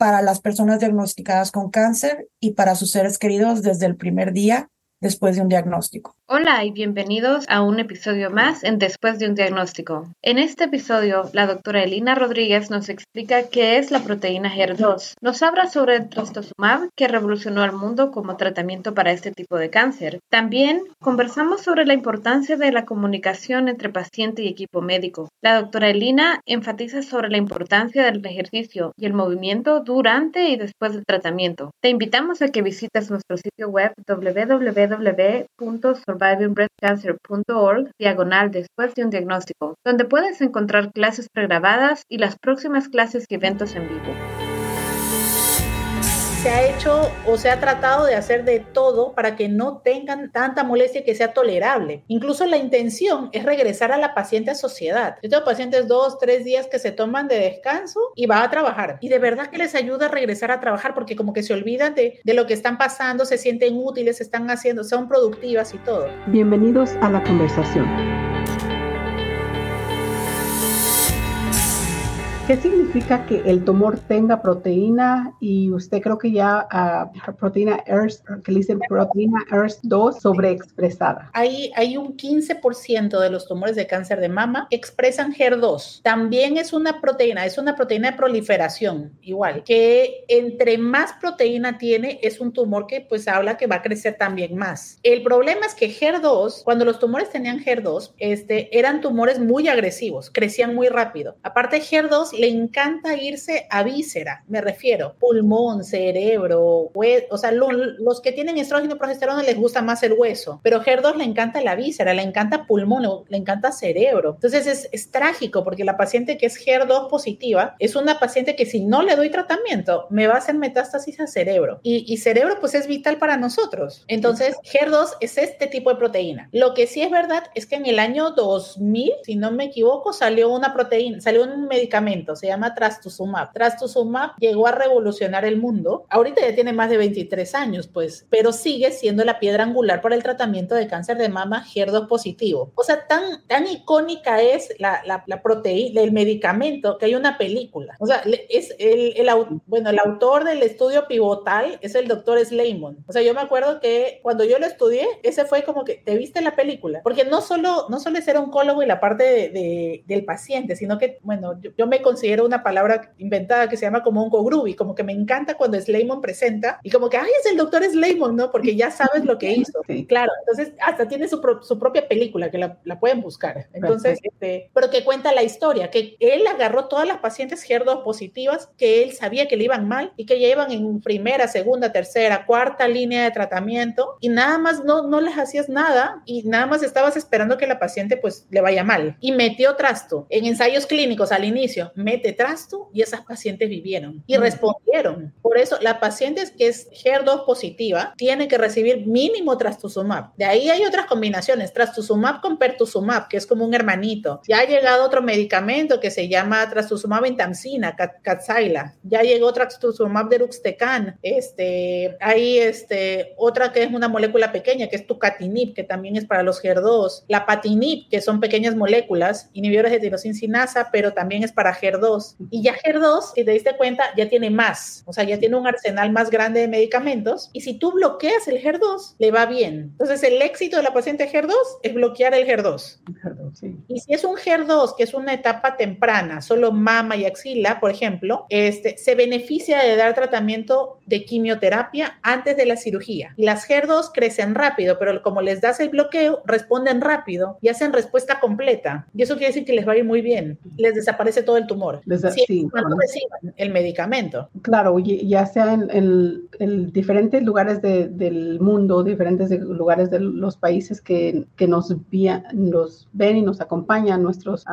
para las personas diagnosticadas con cáncer y para sus seres queridos desde el primer día después de un diagnóstico. Hola y bienvenidos a un episodio más en Después de un diagnóstico. En este episodio, la doctora Elina Rodríguez nos explica qué es la proteína HER2. Nos habla sobre el trastuzumab que revolucionó al mundo como tratamiento para este tipo de cáncer. También conversamos sobre la importancia de la comunicación entre paciente y equipo médico. La doctora Elina enfatiza sobre la importancia del ejercicio y el movimiento durante y después del tratamiento. Te invitamos a que visites nuestro sitio web www survivingbreastcancer.org diagonal después de un diagnóstico, donde puedes encontrar clases pregrabadas y las próximas clases y eventos en vivo se ha hecho o se ha tratado de hacer de todo para que no tengan tanta molestia que sea tolerable. Incluso la intención es regresar a la paciente a sociedad. Yo tengo pacientes dos, tres días que se toman de descanso y va a trabajar. Y de verdad que les ayuda a regresar a trabajar porque como que se olvidan de, de lo que están pasando, se sienten útiles, están haciendo, son productivas y todo. Bienvenidos a la conversación. ¿Qué significa que el tumor tenga proteína y usted creo que ya uh, proteína ERS, que le dicen proteína ERS2 sobreexpresada? Hay, hay un 15% de los tumores de cáncer de mama expresan HER2. También es una proteína, es una proteína de proliferación, igual, que entre más proteína tiene, es un tumor que pues habla que va a crecer también más. El problema es que HER2, cuando los tumores tenían HER2, este, eran tumores muy agresivos, crecían muy rápido. Aparte, HER2 le encanta irse a víscera, me refiero, pulmón, cerebro, o sea, los que tienen estrógeno y progesterona les gusta más el hueso, pero HER2 le encanta la víscera, le encanta pulmón, le, encanta cerebro. Entonces es, es, trágico porque la paciente que es HER2 positiva es una paciente que si no le doy tratamiento me va a hacer metástasis a cerebro y, y cerebro pues es vital para nosotros. Entonces HER2 es este tipo de proteína. Lo que sí es verdad es que en el año 2000, si no me equivoco, salió una proteína, salió un medicamento se llama Trastuzumab. Trastuzumab llegó a revolucionar el mundo. Ahorita ya tiene más de 23 años, pues, pero sigue siendo la piedra angular para el tratamiento de cáncer de mama HER2 positivo. O sea, tan, tan icónica es la, la, proteína, el medicamento que hay una película. O sea, es el, el, bueno, el autor del estudio pivotal es el doctor Slayman. O sea, yo me acuerdo que cuando yo lo estudié, ese fue como que te viste la película, porque no solo, no solo es ser oncólogo y la parte de, del paciente, sino que, bueno, yo, yo me considero una palabra inventada que se llama como un groovy, como que me encanta cuando Slayman presenta y como que, ay, es el doctor Slayman, ¿no? Porque ya sabes lo que hizo. Claro, entonces hasta tiene su, su propia película que la, la pueden buscar. Entonces, este, pero que cuenta la historia, que él agarró todas las pacientes HER2 positivas que él sabía que le iban mal y que ya iban en primera, segunda, tercera, cuarta línea de tratamiento y nada más no, no les hacías nada y nada más estabas esperando que la paciente pues le vaya mal. Y metió trasto en ensayos clínicos al inicio, mete trasto y esas pacientes vivieron y respondieron. Por eso, la paciente que es HER2 positiva tiene que recibir mínimo trastuzumab. De ahí hay otras combinaciones, trastuzumab con pertuzumab, que es como un hermanito. Ya ha llegado otro medicamento que se llama trastuzumab en tamsina, Kadcyla. Ya llegó trastuzumab deruxtecan. Este, hay este, otra que es una molécula pequeña, que es tucatinib, que también es para los HER2. La patinib, que son pequeñas moléculas, inhibidores de tirosincinasa, pero también es para HER2 y ya HER2, si te diste cuenta, ya tiene más, o sea, ya tiene un arsenal más grande de medicamentos. Y si tú bloqueas el HER2, le va bien. Entonces, el éxito de la paciente HER2 es bloquear el HER2. Y si es un HER2, que es una etapa temprana, solo mama y axila, por ejemplo, este, se beneficia de dar tratamiento de quimioterapia antes de la cirugía. Las HER2 crecen rápido, pero como les das el bloqueo, responden rápido y hacen respuesta completa. Y eso quiere decir que les va a ir muy bien. Les desaparece todo el tumor tumor. sí, cuando reciban el medicamento. Claro, ya sea en, diferentes lugares del mundo, diferentes lugares de los países que, nos, nos ven y nos acompañan, nuestros,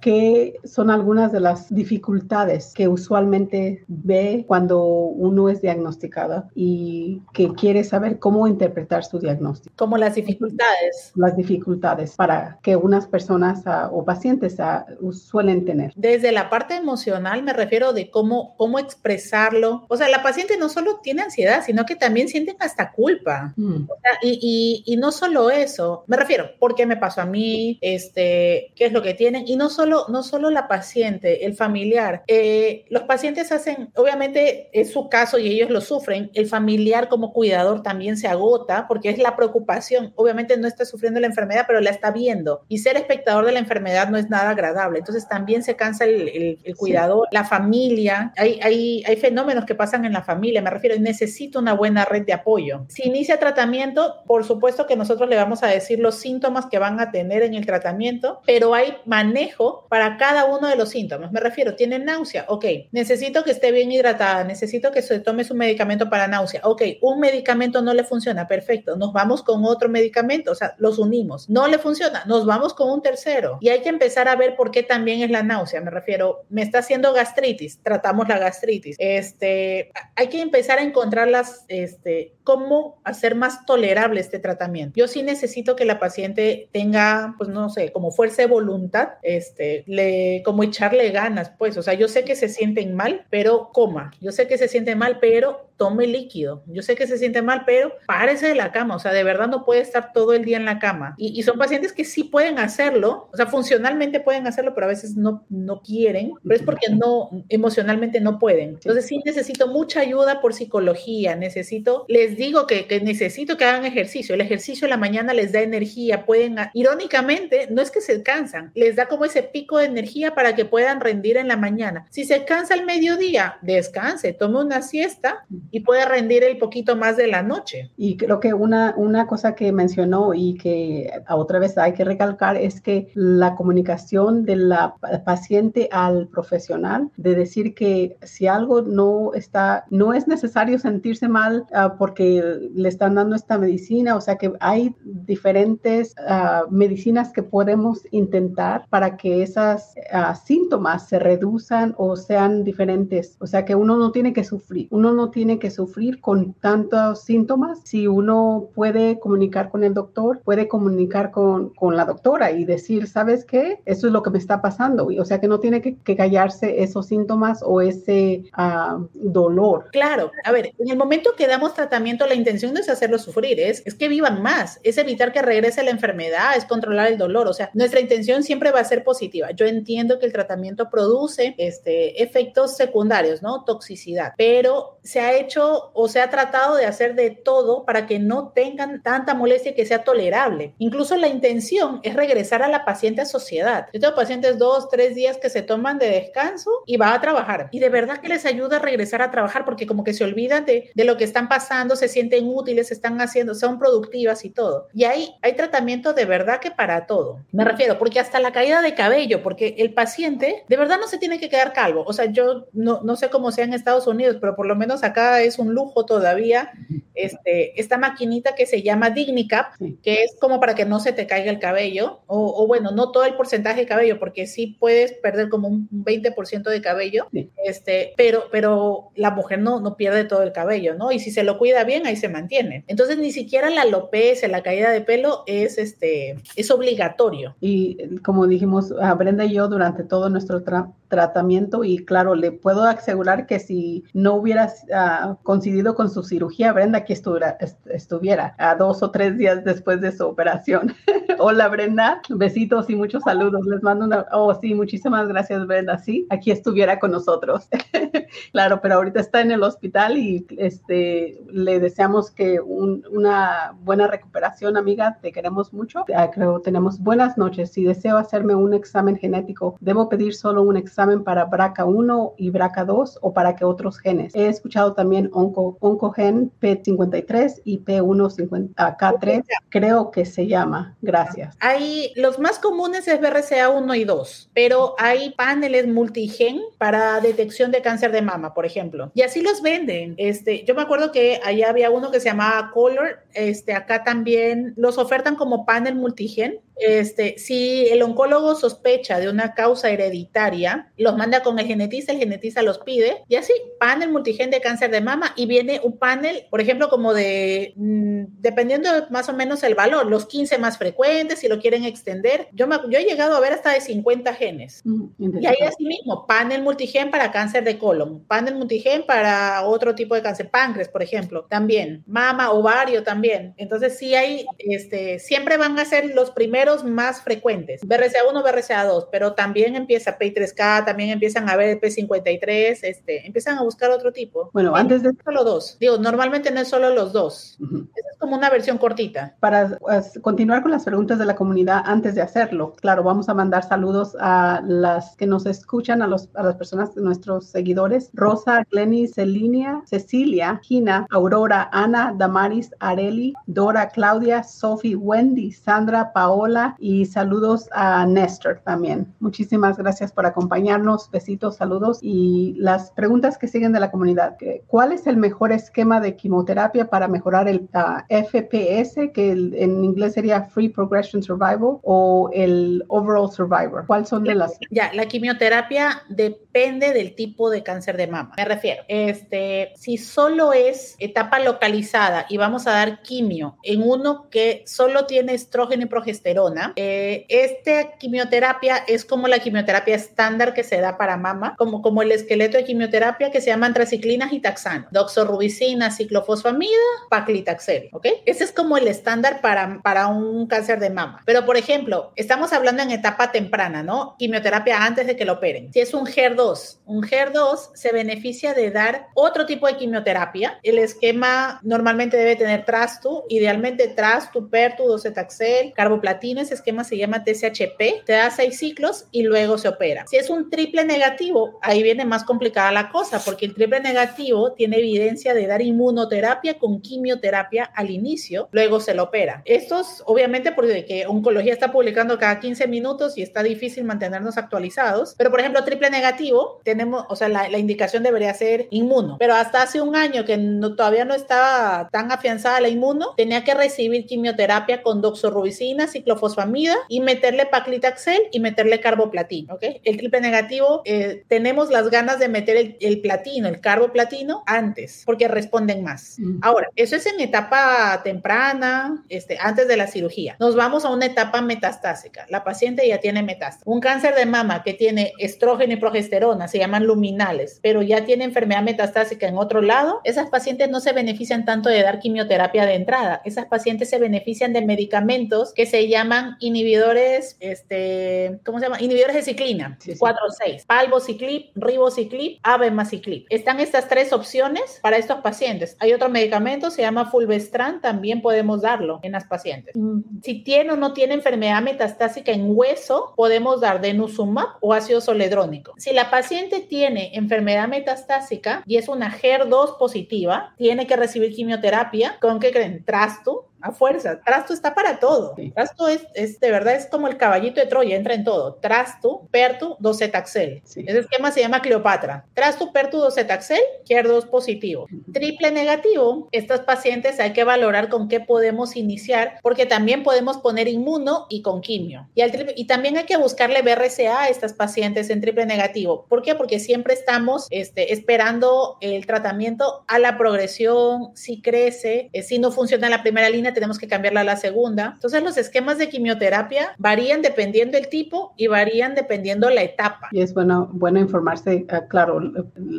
¿qué son algunas de las dificultades que usualmente ve cuando uno es diagnosticado y que quiere saber cómo interpretar su diagnóstico? Como las dificultades. Las dificultades para que unas personas ah, o pacientes ah, suelen tener. Desde la parte emocional me refiero de cómo, cómo expresarlo. O sea, la paciente no solo tiene ansiedad, sino que también sienten hasta culpa. Mm. y, y, y, no solo eso, me refiero, ¿por qué me pasó a mí? Este, ¿Qué es lo que tienen? Y no solo, no solo la paciente, el familiar. Eh, los pacientes hacen, obviamente es su caso y ellos lo sufren, el familiar como cuidador también se agota porque es la preocupación. Obviamente no está sufriendo la enfermedad, pero la está viendo. Y ser espectador de la enfermedad no es nada agradable. Entonces también se cansa el, el, cuidador, la familia. Hay, hay, hay fenómenos que pasan en la familia, me refiero, necesito una buena red de apoyo. Si inicia tratamiento, por supuesto que nosotros le vamos a decir los síntomas que van a tener en el tratamiento, pero hay manejo para cada uno de los síntomas. Me refiero, tiene náusea, ok, necesito que esté bien hidratada, necesito que se tome su medicamento para náusea, ok, un medicamento no le funciona, perfecto, nos vamos con otro medicamento, o sea, los unimos. No le funciona, nos vamos con un tercero. Y hay que empezar a ver por qué también es la náusea, me refiero, me está haciendo gastritis, tratamos la gastritis. Este, hay que empezar a encontrar las, este, cómo hacer más tolerable este tratamiento. Yo sí necesito que la paciente tenga, pues no sé, como fuerza de voluntad, este, le, como echarle ganas, pues, o sea, yo sé que se sienten mal, pero coma, yo sé que se sienten mal, pero tome líquido. Yo sé que se siente mal, pero párese de la cama, o sea, de verdad no puede estar todo el día en la cama. Y, son pacientes que sí pueden hacerlo, o sea, funcionalmente pueden hacerlo, pero a veces no, no quieren, pero es porque no, emocionalmente no pueden. Entonces sí necesito mucha ayuda por psicología, necesito, les digo que, que necesito que hagan ejercicio. El ejercicio en la mañana les da energía, pueden, irónicamente, no es que se cansan, les da como ese pico de energía para que puedan rendir en la mañana. Si se cansa al mediodía, descanse, tome una siesta y puede rendir el poquito más de la noche. Y creo que una, una cosa que mencionó y que otra vez hay que recalcar es que la comunicación de la paciente al profesional, de decir que si algo no está, no es necesario sentirse mal uh, porque le están dando esta medicina, o sea que hay diferentes uh, medicinas que podemos intentar para que esas uh, síntomas se reduzcan o sean diferentes. O sea que uno no tiene que sufrir, uno no tiene que sufrir con tantos síntomas. Si uno puede comunicar con el doctor, puede comunicar con, con la doctora y decir, ¿sabes qué? Eso es lo que me está pasando. O sea que no tiene que, callarse esos síntomas o ese ah, dolor. Claro, a ver, en el momento que damos tratamiento, la intención no es hacerlo sufrir, es, es que vivan más, es evitar que regrese la enfermedad, es controlar el dolor. O sea, nuestra intención siempre va a ser positiva. Yo entiendo que el tratamiento produce este, efectos secundarios, ¿no? Toxicidad, pero se ha hecho o se ha tratado de hacer de todo para que no tengan tanta molestia que sea tolerable. Incluso la intención es regresar a la paciente a sociedad. Yo tengo pacientes dos, tres días que se toman de descanso y va a trabajar. Y de verdad que les ayuda a regresar a trabajar porque como que se olvidan de, de lo que están pasando, se sienten útiles, están haciendo, son productivas y todo. Y hay, hay tratamiento de verdad que para todo. Me refiero, porque hasta la caída de cabello, porque el paciente de verdad no se tiene que quedar calvo. O sea, yo no, no sé cómo sea en Estados Unidos, pero por lo menos acá es un lujo todavía este, esta maquinita que se llama Dignicap, que es como para que no se te caiga el cabello, o, bueno, no todo el porcentaje de cabello, porque sí puedes perder como un 20% de cabello, este, pero, pero la mujer no, no pierde todo el cabello, ¿no? Y si se lo cuida bien, ahí se mantiene. Entonces, ni siquiera la alopecia, la caída de pelo es, este, es obligatorio. Y como dijimos, a Brenda y yo durante todo nuestro tratamiento, y claro, le puedo asegurar que si no hubieras uh, coincidido con su cirugía, Brenda, estuviera, estuviera a dos o tres días después de su operación. Hola Brenda, besitos y muchos saludos. Les mando una, oh sí, muchísimas gracias Brenda, sí, aquí estuviera con nosotros. claro, pero ahorita está en el hospital y este, le deseamos que una buena recuperación, amiga. Te queremos mucho. Ah, creo tenemos buenas noches. Si deseo hacerme un examen genético, ¿debo pedir solo un examen para BRCA1 y BRCA2 o para que otros genes? He escuchado también onco, oncogen P53 y P1K3. Creo que se llama. Gracias. Hay, los más comunes es BRCA1 y 2, pero hay paneles multigen para detección de cáncer de mama, por ejemplo. Y así los venden. Este, yo me acuerdo que allá había uno que se llamaba Color, este, acá también los ofertan como panel multigen este, si el oncólogo sospecha de una causa hereditaria, los manda con el genetista, el genetista los pide, y así, panel multigen de cáncer de mama, y viene un panel, por ejemplo, como de, mm, dependiendo más o menos el valor, los 15 más frecuentes, si lo quieren extender. Yo, yo he llegado a ver hasta de 50 genes. y hay así mismo, panel multigen para cáncer de colon, panel multigen para otro tipo de cáncer, páncreas, por ejemplo, también, mama, ovario también. Entonces, sí hay, este, siempre van a ser los primeros más frecuentes, BRCA1, BRCA2, pero también empieza P3K, también empiezan a ver P53, este, empiezan a buscar otro tipo. Bueno, antes de... Solo dos. Digo, normalmente no es solo los dos. es como una versión cortita. Para continuar con las preguntas de la comunidad, antes de hacerlo, claro, vamos a mandar saludos a las que nos escuchan, a, los, a las personas, nuestros seguidores, Rosa, Glenny, Celinia, Cecilia, Gina, Aurora, Ana, Damaris, Areli, Dora, Claudia, Sophie, Wendy, Sandra, Paola, y saludos a Néstor también. Muchísimas gracias por acompañarnos. Besitos, saludos. Y las preguntas que siguen de la comunidad. ¿Cuál es el mejor esquema de quimioterapia para mejorar el ah, FPS, que en inglés sería Free Progression Survival, o el Overall Survivor? ¿Cuál son de las? Ya, la quimioterapia depende del tipo de cáncer de mama. Me refiero, este, si solo es etapa localizada y vamos a dar quimio en uno que solo tiene estrógeno y progesterona, eh, esta quimioterapia es como la quimioterapia estándar que se da para mama, como, como el esqueleto de quimioterapia que se llama antraciclinas y taxano, doxorubicina, ciclofosfamida, paclitaxel, ¿ok? Ese es como el estándar para, para un cáncer de mama. Pero, por ejemplo, estamos hablando en etapa temprana, ¿no? Quimioterapia antes de que lo operen. Si es un HER2, un HER2 se beneficia de dar otro tipo de quimioterapia. El esquema normalmente debe tener trastu, idealmente trastu, pertu, docetaxel, carboplatina ese esquema se llama TCHP, te da seis ciclos y luego se opera. Si es un triple negativo, ahí viene más complicada la cosa, porque el triple negativo tiene evidencia de dar inmunoterapia con quimioterapia al inicio, luego se lo opera. Estos, obviamente, porque oncología está publicando cada 15 minutos y está difícil mantenernos actualizados, pero por ejemplo, triple negativo, tenemos, o sea, la, indicación debería ser inmuno, pero hasta hace un año que todavía no estaba tan afianzada la inmuno, tenía que recibir quimioterapia con doxorubicina, ciclo fosfamida y meterle paclitaxel y meterle carboplatino, ¿ok? El triple negativo, eh, tenemos las ganas de meter el, platino, el carboplatino antes, porque responden más. Mm. Ahora, eso es en etapa temprana, este, antes de la cirugía. Nos vamos a una etapa metastásica. La paciente ya tiene metástasis. Un cáncer de mama que tiene estrógeno y progesterona, se llaman luminales, pero ya tiene enfermedad metastásica en otro lado, esas pacientes no se benefician tanto de dar quimioterapia de entrada. Esas pacientes se benefician de medicamentos que se llaman llaman inhibidores, este, ¿cómo se llama? Inhibidores de ciclina, 4 o 6, palbociclip, ribociclip, abemaciclip. Están estas tres opciones para estos pacientes. Hay otro medicamento, se llama fulvestrant, también podemos darlo en las pacientes. Mm. Si tiene o no tiene enfermedad metastásica en hueso, podemos dar denosumab o ácido soledrónico. Si la paciente tiene enfermedad metastásica y es una HER2 positiva, tiene que recibir quimioterapia con, ¿qué creen? Trasto, a fuerza. Trasto está para todo. Trasto es, es, de verdad, es como el caballito de Troya, entra en todo. Trasto, Pertu, docetaxel. Ese esquema se llama Cleopatra. Trasto, Pertu, docetaxel, dos positivo. Triple negativo, estas pacientes hay que valorar con qué podemos iniciar, porque también podemos poner inmuno y con quimio. Y, al y también hay que buscarle BRCA a estas pacientes en triple negativo. ¿Por qué? Porque siempre estamos este, esperando el tratamiento a la progresión, si crece, eh, si no funciona en la primera línea tenemos que cambiarla a la segunda. Entonces los esquemas de quimioterapia varían dependiendo el tipo y varían dependiendo la etapa. Y es bueno, bueno informarse, uh, claro,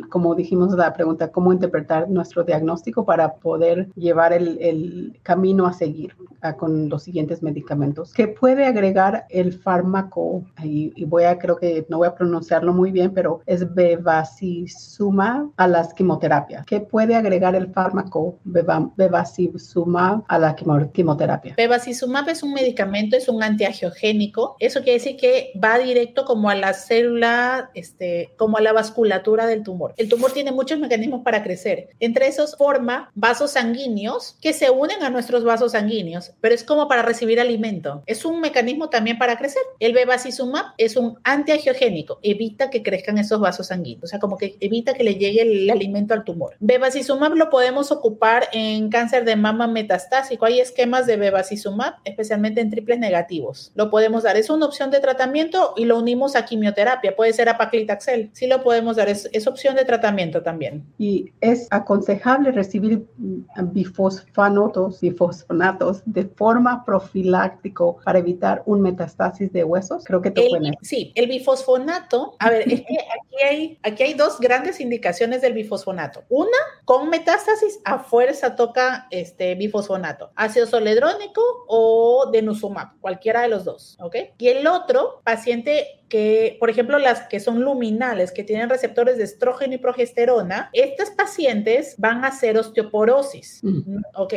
como dijimos la pregunta, cómo interpretar nuestro diagnóstico para poder llevar el, el camino a seguir con los siguientes medicamentos. ¿Qué puede agregar el fármaco? Y, y, voy a, creo que no voy a pronunciarlo muy bien, pero es bevacizumab a las quimioterapias. ¿Qué puede agregar el fármaco bevacizumab a la quimioterapia? Bevacizumab es un medicamento, es un antiangiogénico. Eso quiere decir que va directo como a la célula, este, como a la vasculatura del tumor. El tumor tiene muchos mecanismos para crecer. Entre esos forma vasos sanguíneos que se unen a nuestros vasos sanguíneos, pero es como para recibir alimento. Es un mecanismo también para crecer. El bevacizumab es un antiangiogénico, evita que crezcan esos vasos sanguíneos, o sea, como que evita que le llegue el alimento al tumor. Bevacizumab lo podemos ocupar en cáncer de mama metastásico. Hay esquemas de bevacizumab, especialmente en triples negativos. Lo podemos dar. Es una opción de tratamiento y lo unimos a quimioterapia. Puede ser a paclitaxel. Sí lo podemos dar. Es, es opción de tratamiento también. Y es aconsejable recibir bifosfanatos, bifosfonatos de forma profiláctico para evitar un metastasis de huesos. Creo que te el, Sí, el bifosfonato. A ver, es que aquí hay, aquí hay dos grandes indicaciones del bifosfonato. Una, con metástasis a fuerza toca este bifosfonato, ácido soledrónico o denosumab, cualquiera de los dos, ¿ok? Y el otro, paciente que, por ejemplo, las que son luminales, que tienen receptores de estrógeno y progesterona, estas pacientes van a hacer osteoporosis. Mm. Ok,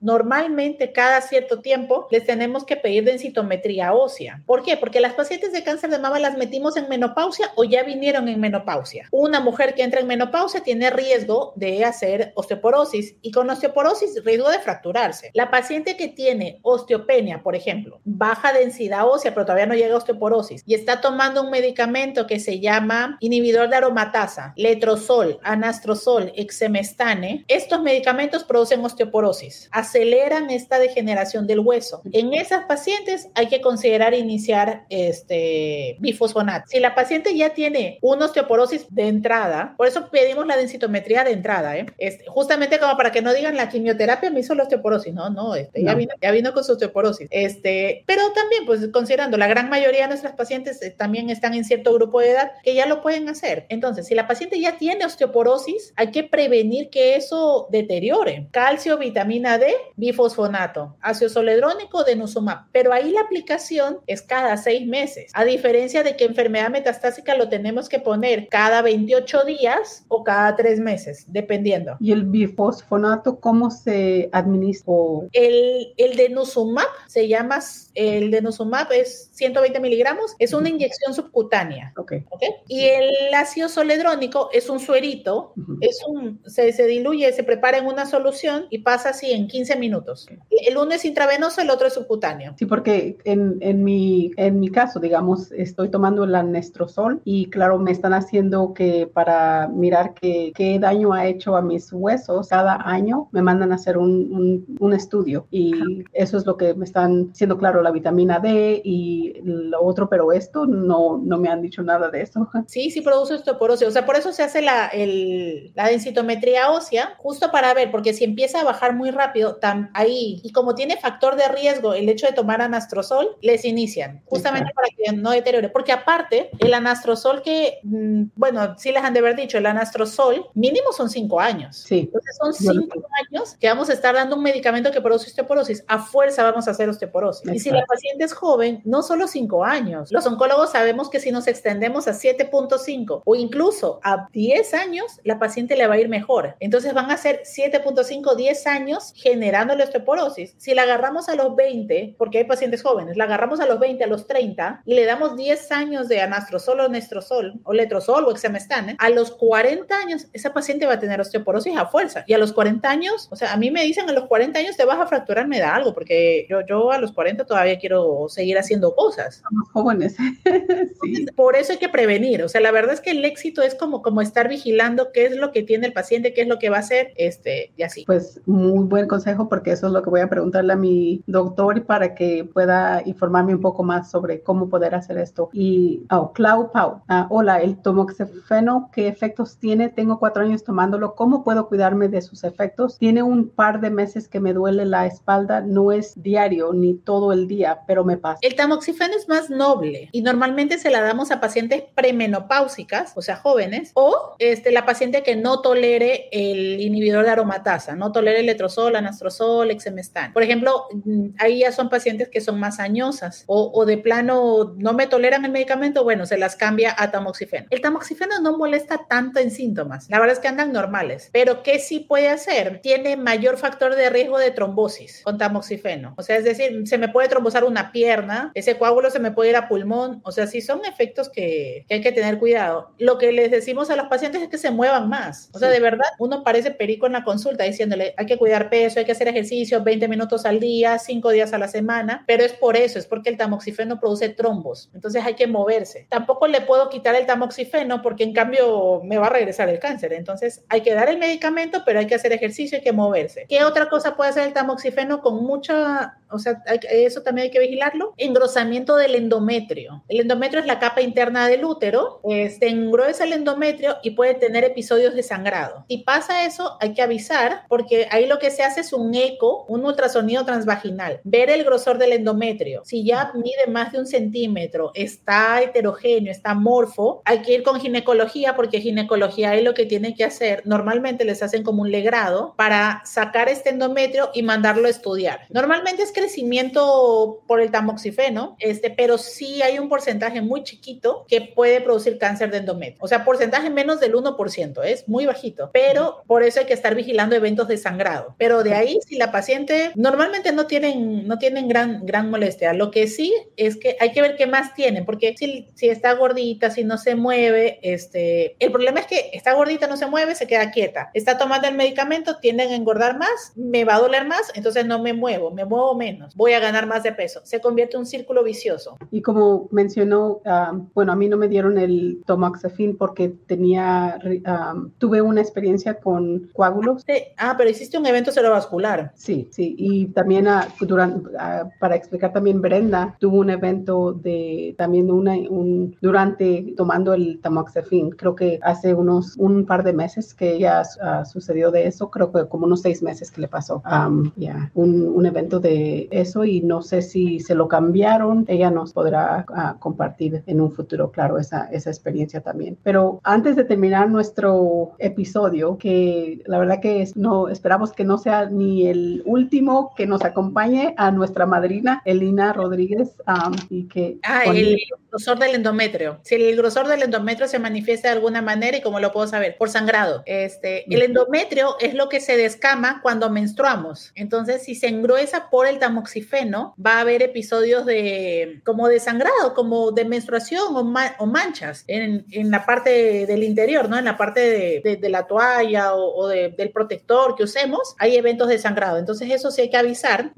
normalmente cada cierto tiempo les tenemos que pedir densitometría ósea. ¿Por qué? Porque las pacientes de cáncer de mama las metimos en menopausia o ya vinieron en menopausia. Una mujer que entra en menopausia tiene riesgo de hacer osteoporosis y con osteoporosis riesgo de fracturarse. La paciente que tiene osteopenia, por ejemplo, baja densidad ósea, pero todavía no llega a osteoporosis y está tomando un medicamento que se llama inhibidor de aromatasa, letrozol, anastrozol, exemestane, estos medicamentos producen osteoporosis, aceleran esta degeneración del hueso. En esas pacientes hay que considerar iniciar este bifosfonato. Si la paciente ya tiene una osteoporosis de entrada, por eso pedimos la densitometría de entrada, ¿eh? Este, justamente como para que no digan la quimioterapia me hizo la osteoporosis, no, no, este, no. Ya, vino, ya, vino, con su osteoporosis. Este, pero también, pues considerando la gran mayoría de nuestras pacientes también están en cierto grupo de edad que ya lo pueden hacer. Entonces, si la paciente ya tiene osteoporosis, hay que prevenir que eso deteriore. Calcio, vitamina D, bifosfonato, ácido soledrónico, denosumab. Pero ahí la aplicación es cada seis meses. A diferencia de que enfermedad metastásica lo tenemos que poner cada 28 días o cada tres meses, dependiendo. ¿Y el bifosfonato cómo se administra? El, el denosumab se llama, el denosumab es 120 miligramos, es una inyección subcutánea. Okay. ¿okay? Y el ácido soledrónico es un suerito, uh -huh. es un, se, se, diluye, se prepara en una solución y pasa así en 15 minutos. Okay. El uno es intravenoso, el otro es subcutáneo. Sí, porque en, en, mi, en mi caso, digamos, estoy tomando el anestrozol y claro, me están haciendo que para mirar qué, qué daño ha hecho a mis huesos, cada año me mandan a hacer un, un, un estudio y eso es lo que me están diciendo, claro, la vitamina D y lo otro, pero esto no, no me han dicho nada de eso. Sí, sí produce osteoporosis. O sea, por eso se hace la, el, la densitometría ósea, justo para ver, porque si empieza a bajar muy rápido, tam, ahí, y como tiene factor de riesgo el hecho de tomar anastrozol, les inician, justamente para que no deteriore. Porque aparte, el anastrozol que, mm, bueno, sí les han de haber dicho, el anastrozol mínimo son cinco años. Sí. Entonces son cinco años que vamos a estar dando un medicamento que produce osteoporosis. A fuerza vamos a hacer osteoporosis. Exacto. Y si la paciente es joven, no solo cinco años. Los oncólogos sabemos que si nos extendemos a 7.5 o incluso a 10 años, la paciente le va a ir mejor. Entonces van a ser 7.5, 10 años generando la osteoporosis. Si la agarramos a los 20, porque hay pacientes jóvenes, la agarramos a los 20, a los 30 y le damos 10 años de anastrozol o nestrozol o letrozol o exemestane, a los 40 años esa paciente va a tener osteoporosis a fuerza. Y a los 40 años, o sea, a mí me dicen a los 40 años te vas a fracturar, me da algo, porque yo, yo a los 40 todavía quiero seguir haciendo cosas. Somos jóvenes. sí. Por eso hay que prevenir. O sea, la verdad es que el éxito es como, como estar vigilando qué es lo que tiene el paciente, qué es lo que va a hacer, este, y así. Pues muy buen consejo porque eso es lo que voy a preguntarle a mi doctor para que pueda informarme un poco más sobre cómo poder hacer esto. Y, oh, Clau Pau, ah, hola, el tamoxifeno, ¿qué efectos tiene? Tengo cuatro años tomándolo, ¿cómo puedo cuidarme de sus efectos? Tiene un par de meses que me duele la espalda, no es diario ni todo el día, pero me pasa. El tamoxifeno es más noble y normalmente se la damos a pacientes premenopáusicas, o sea, jóvenes, o este, la paciente que no tolere el inhibidor de aromatasa, no tolere el letrozol, anastrozol, exemestán. Por ejemplo, mm, ahí ya son pacientes que son más añosas o, o de plano no me toleran el medicamento, bueno, se las cambia a tamoxifeno. El tamoxifeno no molesta tanto en síntomas, la verdad es que andan normales, pero ¿qué sí puede hacer? Tiene mayor factor de riesgo de trombosis con tamoxifeno, o sea, es decir, se me puede trombosar una pierna, ese coágulo se me puede ir a pulmón, o sea, sí son efectos que, que hay que tener cuidado. Lo que les decimos a los pacientes es que se muevan más, o sea, de verdad, uno parece perico en la consulta diciéndole, hay que cuidar peso, hay que hacer ejercicio 20 minutos al día, 5 días a la semana, pero es por eso, es porque el tamoxifeno produce trombos, entonces hay que moverse. Tampoco le puedo quitar el tamoxifeno porque en cambio me va a regresar el cáncer, entonces hay que dar el medicamento, pero hay que hacer ejercicio, hay que moverse. ¿Qué otra cosa puede hacer el tamoxifeno con mucha, o sea, eso también hay que vigilarlo? Engrosamiento del endometrio. El endometrio es la capa interna del útero, se engruesa el endometrio y puede tener episodios de sangrado. Si pasa eso, hay que avisar porque ahí lo que se hace es un eco, un ultrasonido transvaginal, ver el grosor del endometrio. Si ya mide más de un centímetro, está heterogéneo, está morfo, hay que ir con ginecología porque ginecología es lo que tiene que hacer. Normalmente les hacen como un legrado para sacar este endometrio y mandarlo a estudiar. Normalmente es crecimiento por el tamoxifeno, este, pero sí hay un porcentaje muy chiquito que puede producir cáncer de endometrio. O sea, porcentaje menos del 1%, es muy bajito, pero por eso hay que estar vigilando eventos de sangrado. Pero de ahí, si la paciente normalmente no tienen, no tienen gran, gran molestia, lo que sí es que hay que ver qué más tienen, porque si, si está gordita, si no se mueve, este, el problema es que está gordita, no se mueve, se queda quieta. Está tomando el medicamento, tienden a engordar más, me va a doler más, entonces no me muevo, me muevo menos, voy a ganar más de peso. Se convierte en un círculo vicioso. Y como mencionó, uh, bueno, a mí no me dieron el tamoxifeno porque tenía, um, tuve una experiencia con coágulos. Sí. Ah, pero hiciste un evento cerebrovascular. Sí, sí, y también uh, durante, uh, para explicar también, Brenda tuvo un evento de también una, un, durante tomando el tamoxifeno, creo que hace unos un par de meses que ya sucedió de eso, creo que como unos seis meses que le pasó, um, ya, yeah, un, un, evento de eso y no sé si se lo cambiaron, ella nos podrá compartir en un futuro, claro, esa, esa experiencia también. Pero antes de terminar nuestro episodio, que la verdad que es, no esperamos que no sea ni el último que nos acompañe a nuestra madrina Elina Rodríguez um, y que ah, el grosor del endometrio. Si el grosor del endometrio se manifiesta de alguna manera y cómo lo puedo saber por sangrado. Este, el endometrio es lo que se descama cuando menstruamos. Entonces, si se engruesa por el tamoxifeno, va a haber episodios de como de sangrado, como de menstruación o, ma o manchas en, la parte del interior, ¿no? En la parte de, la toalla o, o de, del protector que usemos, hay eventos de sangrado. Entonces, eso sí hay que avisar.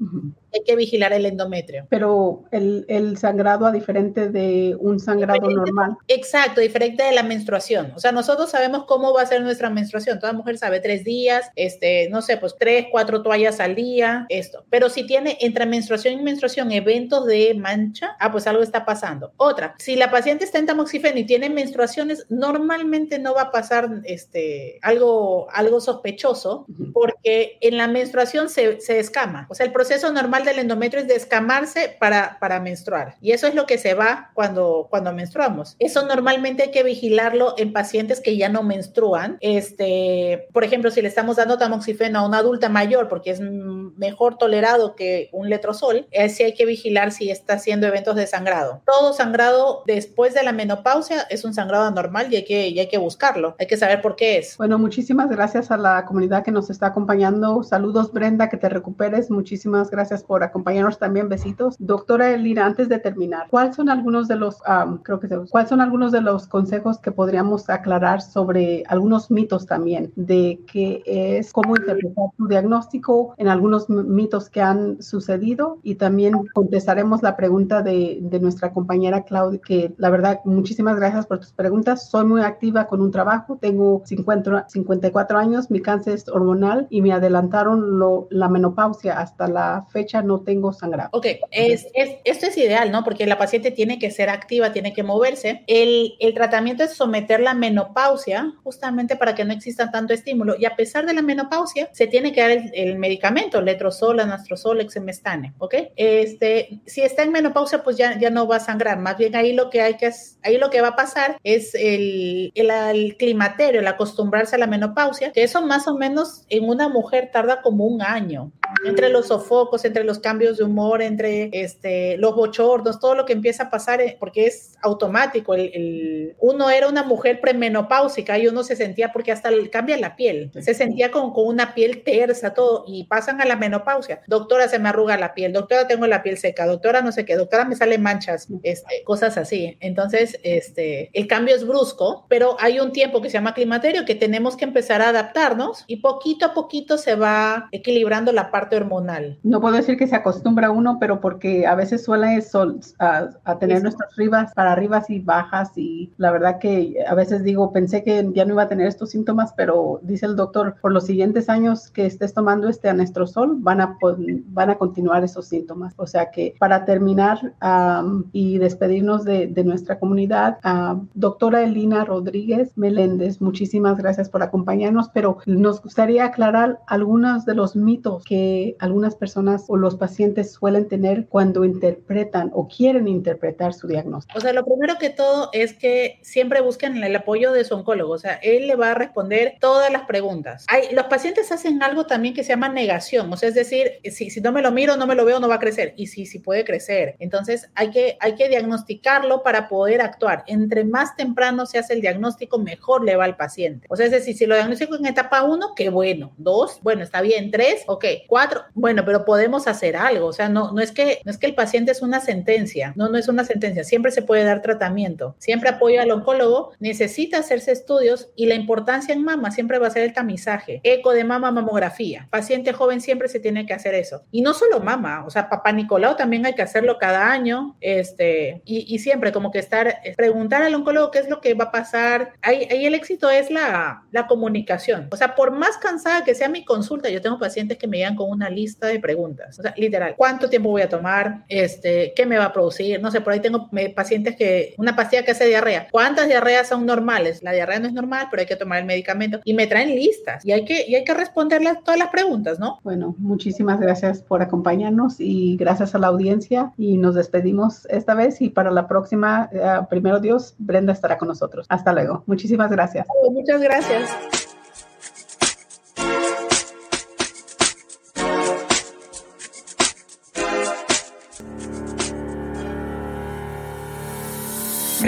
Hay que vigilar el endometrio. Pero el, el, sangrado a diferente de un sangrado diferente, normal. Exacto, diferente de la menstruación. O sea, nosotros sabemos cómo va a ser nuestra menstruación. Toda mujer sabe tres días, este, no sé, pues tres, cuatro toallas al día, esto. Pero si tiene entre menstruación y menstruación eventos de mancha, ah, pues algo está pasando. Otra, si la paciente está en tamoxifeno y tiene menstruaciones, normalmente no va a pasar este, algo, algo sospechoso, porque en la menstruación se, se escama. O sea, el proceso normal del endometrio es descamarse para, para menstruar. Y eso es lo que se va cuando, cuando menstruamos. Eso normalmente hay que vigilarlo en pacientes que ya no menstruan. Este, por ejemplo, si le estamos dando tamoxifeno a una adulta mayor porque es mejor tolerado que un letrozol, sí hay que vigilar si está haciendo eventos de sangrado. Todo sangrado después de la menopausia es un sangrado anormal y hay que, y hay que buscarlo. Hay que saber por qué es. Bueno, muchísimas gracias a la comunidad que nos está acompañando. Saludos, Brenda, que te recuperes. Muchísimas gracias por por acompañarnos también. Besitos. Doctora Elina, antes de terminar, ¿cuáles son algunos de los, creo que cuáles son algunos de los consejos que podríamos aclarar sobre algunos mitos también de qué es cómo interpretar tu diagnóstico en algunos mitos que han sucedido y también contestaremos la pregunta de, de nuestra compañera Claudia, que la verdad, muchísimas gracias por tus preguntas. Soy muy activa con un trabajo, tengo 50, 54 años, mi cáncer es hormonal y me adelantaron lo, la menopausia. Hasta la fecha no tengo sangrado. Ok, es, es, esto es ideal, ¿no? Porque la paciente tiene que ser activa, tiene que moverse. El, el tratamiento es someter la menopausia justamente para que no exista tanto estímulo. Y a pesar de la menopausia, se tiene que dar el, medicamento, letrozol, anastrozol, exemestane, ¿ok? Este, si está en menopausia, pues ya, ya no va a sangrar. Más bien ahí lo que hay que, ahí lo que va a pasar es el, el, el climaterio, el acostumbrarse a la menopausia, que eso más o menos en una mujer tarda como un año entre los sofocos, entre los cambios de humor, entre este, los bochornos, todo lo que empieza a pasar, eh, porque es automático. El, uno era una mujer premenopáusica y uno se sentía, porque hasta cambia la piel, se sentía con, con una piel tersa, todo, y pasan a la menopausia. Doctora, se me arruga la piel, doctora, tengo la piel seca, doctora, no sé qué, doctora, me salen manchas, este, cosas así. Entonces, este, el cambio es brusco, pero hay un tiempo que se llama climaterio que tenemos que empezar a adaptarnos y poquito a poquito se va equilibrando la parte hormonal. No puedo decir que se acostumbra uno, pero porque a veces suele sol, a, a, tener nuestras ribas para arriba y bajas y la verdad que a veces digo, pensé que ya no iba a tener estos síntomas, pero dice el doctor, por los siguientes años que estés tomando este anestrozol van a, van a continuar esos síntomas. O sea que para terminar um, y despedirnos de, de nuestra comunidad, uh, doctora Elina Rodríguez Meléndez, muchísimas gracias por acompañarnos, pero nos gustaría aclarar algunos de los mitos que algunas personas o los pacientes suelen tener cuando interpretan o quieren interpretar su diagnóstico? O sea, lo primero que todo es que siempre busquen el apoyo de su oncólogo. O sea, él le va a responder todas las preguntas. Hay, los pacientes hacen algo también que se llama negación. O sea, es decir, si, si no me lo miro, no me lo veo, no va a crecer. Y sí, sí puede crecer. Entonces, hay que, hay que diagnosticarlo para poder actuar. Entre más temprano se hace el diagnóstico, mejor le va al paciente. O sea, es decir, si lo diagnostico en etapa 1, qué bueno. Dos, bueno, está bien. Tres, ok. Cuatro, bueno, pero podemos hacer algo, o sea, no, no, es que, no es que el paciente es una sentencia, no, no es una sentencia, siempre se puede dar tratamiento, siempre apoyo al oncólogo, necesita hacerse estudios y la importancia en mama siempre va a ser el tamizaje, eco de mama, mamografía, paciente joven siempre se tiene que hacer eso. Y no solo mama, o sea, papá Nicolau también hay que hacerlo cada año, este, y, y siempre como que estar, preguntar al oncólogo qué es lo que va a pasar, ahí, ahí el éxito es la, la comunicación, o sea, por más cansada que sea mi consulta, yo tengo pacientes que me llegan con una lista de preguntas. O sea, literal, ¿cuánto tiempo voy a tomar? Este, ¿Qué me va a producir? No sé, por ahí tengo pacientes que, una pastilla que hace diarrea. ¿Cuántas diarreas son normales? La diarrea no es normal, pero hay que tomar el medicamento y me traen listas y hay que, y hay que responderles todas las preguntas, ¿no? Bueno, muchísimas gracias por acompañarnos y gracias a la audiencia y nos despedimos esta vez y para la próxima, eh, primero Dios, Brenda estará con nosotros. Hasta luego. Muchísimas gracias. muchas gracias.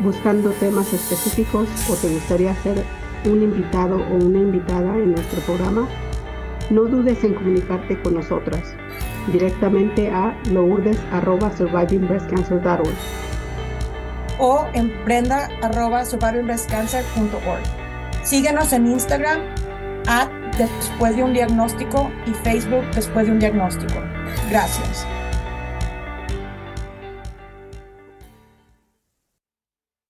buscando temas específicos o te gustaría ser un invitado o una invitada en nuestro programa, no dudes en comunicarte con nosotras directamente a lourdes.survivingbreastcancer.org o en brenda.survivingbreastcancer.org. Síguenos en Instagram at después de un diagnóstico y Facebook después de un diagnóstico. Gracias.